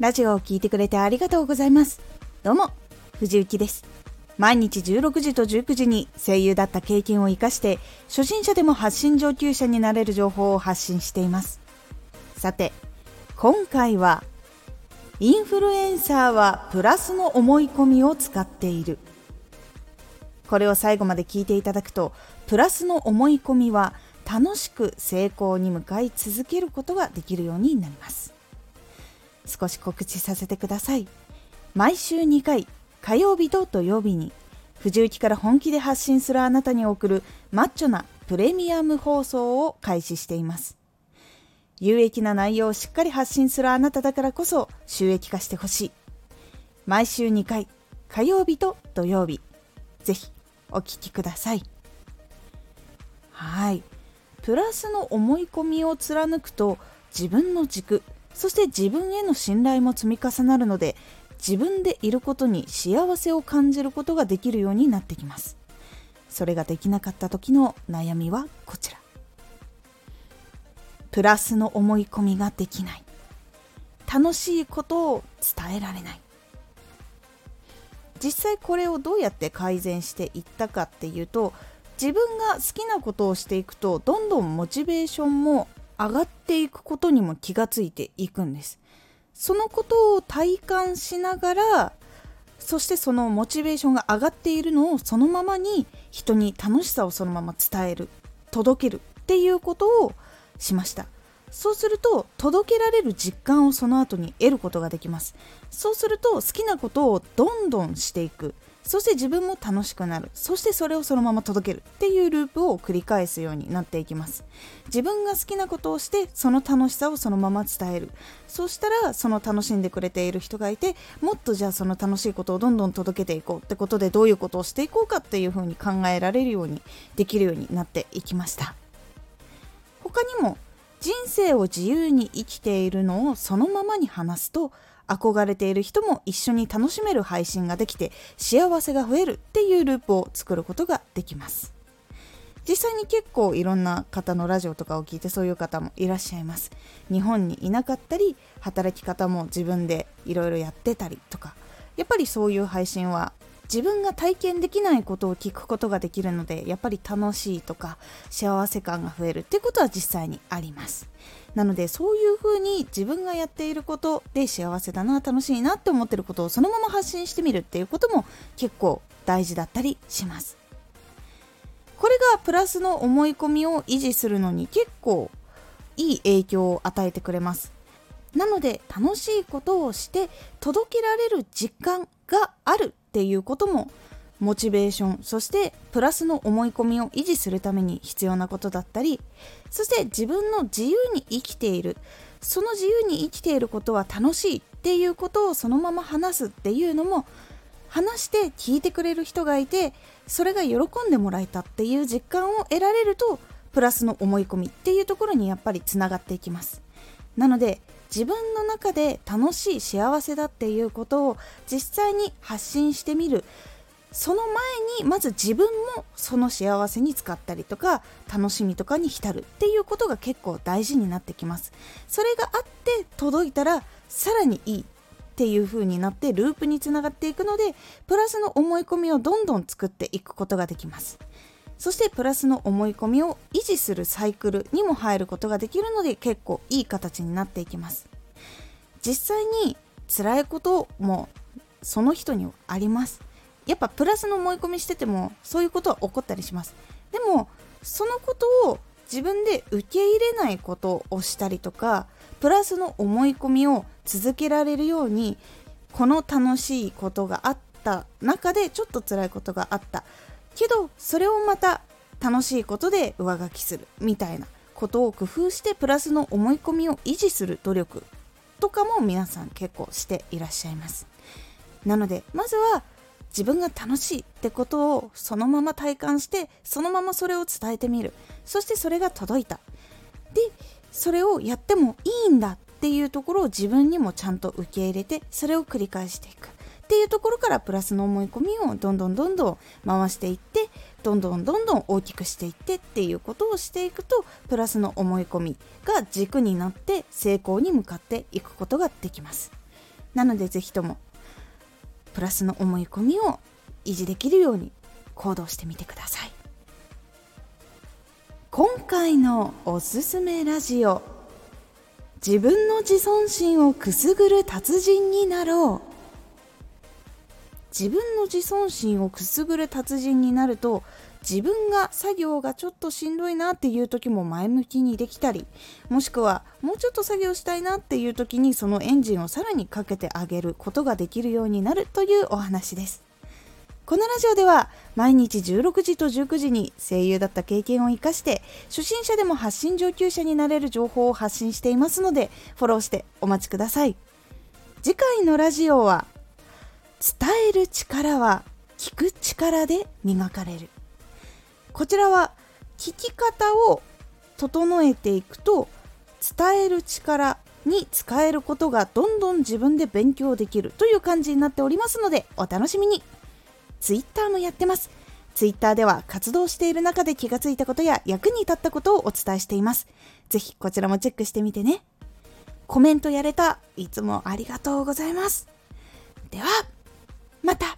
ラジオを聴いてくれてありがとうございます。どうも藤幸です。毎日16時と19時に声優だった経験を生かして初心者でも発信上級者になれる情報を発信しています。さて今回はインフルエンサーはプラスの思い込みを使っている。これを最後まで聞いていただくとプラスの思い込みは楽しく成功に向かい続けることができるようになります。少し告知させてください。毎週2回火曜日と土曜日に藤雪から本気で発信するあなたに送るマッチョなプレミアム放送を開始しています。有益な内容をしっかり発信するあなただからこそ収益化してほしい。毎週2回火曜日と土曜日ぜひお聴きください。はい。プラスの思い込みを貫くと自分の軸そして自分への信頼も積み重なるので自分でいることに幸せを感じることができるようになってきます。それができなかった時の悩みはこちら。プラスの思い込みができない。楽しいことを伝えられない。実際これをどうやって改善していったかっていうと自分が好きなことをしていくとどんどんモチベーションも上がっていくことにも気がついていくんです。そのことを体感しながらそしてそのモチベーションが上がっているのをそのままに人に楽しさをそのまま伝える届けるっていうことをしました。そうすると届けられる実感をその後に得ることができます。そうすると好きなことをどんどんしていく。そして自分も楽しくなる。そしてそれをそのまま届けるっていうループを繰り返すようになっていきます。自分が好きなことをしてその楽しさをそのまま伝える。そしたらその楽しんでくれている人がいてもっとじゃあその楽しいことをどんどん届けていこうってことでどういうことをしていこうかっていうふうに考えられるようにできるようになっていきました。他にも人生を自由に生きているのをそのままに話すと憧れている人も一緒に楽しめる配信ができて幸せが増えるっていうループを作ることができます。実際に結構いろんな方のラジオとかを聞いてそういう方もいらっしゃいます。日本にいなかったり働き方も自分でいろいろやってたりとかやっぱりそういう配信は自分が体験できないことを聞くことができるのでやっぱり楽しいとか幸せ感が増えるっていうことは実際にあります。なのでそういうふうに自分がやっていることで幸せだな楽しいなって思ってることをそのまま発信してみるっていうことも結構大事だったりします。これがプラスの思い込みを維持するのに結構いい影響を与えてくれます。なので楽しいことをして届けられる実感があるっていうこともモチベーションそしてプラスの思い込みを維持するために必要なことだったりそして自分の自由に生きているその自由に生きていることは楽しいっていうことをそのまま話すっていうのも話して聞いてくれる人がいてそれが喜んでもらえたっていう実感を得られるとプラスの思い込みっていうところにやっぱりつながっていきます。なので自分の中で楽しい幸せだっていうことを実際に発信してみる。その前にまず自分もその幸せに使ったりとか楽しみとかに浸るっていうことが結構大事になってきます。それがあって届いたらさらにいいっていう風になってループにつながっていくのでプラスの思い込みをどんどん作っていくことができます。そしてプラスの思い込みを維持するサイクルにも入ることができるので結構いい形になっていきます。実際に辛いこともその人にはあります。やっぱプラスの思い込みしててもそういうことは起こったりします。でもそのことを自分で受け入れないことをしたりとかプラスの思い込みを続けられるようにこの楽しいことがあった中でちょっと辛いことがあった。けどそれをまた楽しいことで上書きするみたいなことを工夫してプラスの思い込みを維持する努力とかも皆さん結構していらっしゃいます。なのでまずは自分が楽しいってことをそのまま体感してそのままそれを伝えてみる。そしてそれが届いた。でそれをやってもいいんだっていうところを自分にもちゃんと受け入れてそれを繰り返していく。っていうところからプラスの思い込みをどんどんどんどん回していってどんどんどんどん大きくしていってっていうことをしていくとプラスの思い込みが軸になって成功に向かっていくことができます。なのでぜひともプラスの思い込みを維持できるように行動してみてください。今回のおすすめラジオ。自分の自尊心をくすぐる達人になろう。自分の自尊心をくすぐる達人になると自分が作業がちょっとしんどいなっていう時も前向きにできたりもしくはもうちょっと作業したいなっていう時にそのエンジンをさらにかけてあげることができるようになるというお話です。このラジオでは毎日16時と19時に声優だった経験を生かして初心者でも発信上級者になれる情報を発信していますのでフォローしてお待ちください。次回のラジオは伝える力は聞く力で磨かれる。こちらは聞き方を整えていくと伝える力に使えることがどんどん自分で勉強できるという感じになっておりますのでお楽しみに。Twitter もやってます。Twitter では活動している中で気がついたことや役に立ったことをお伝えしています。ぜひこちらもチェックしてみてね。コメントやれた。いつもありがとうございます。ではまた。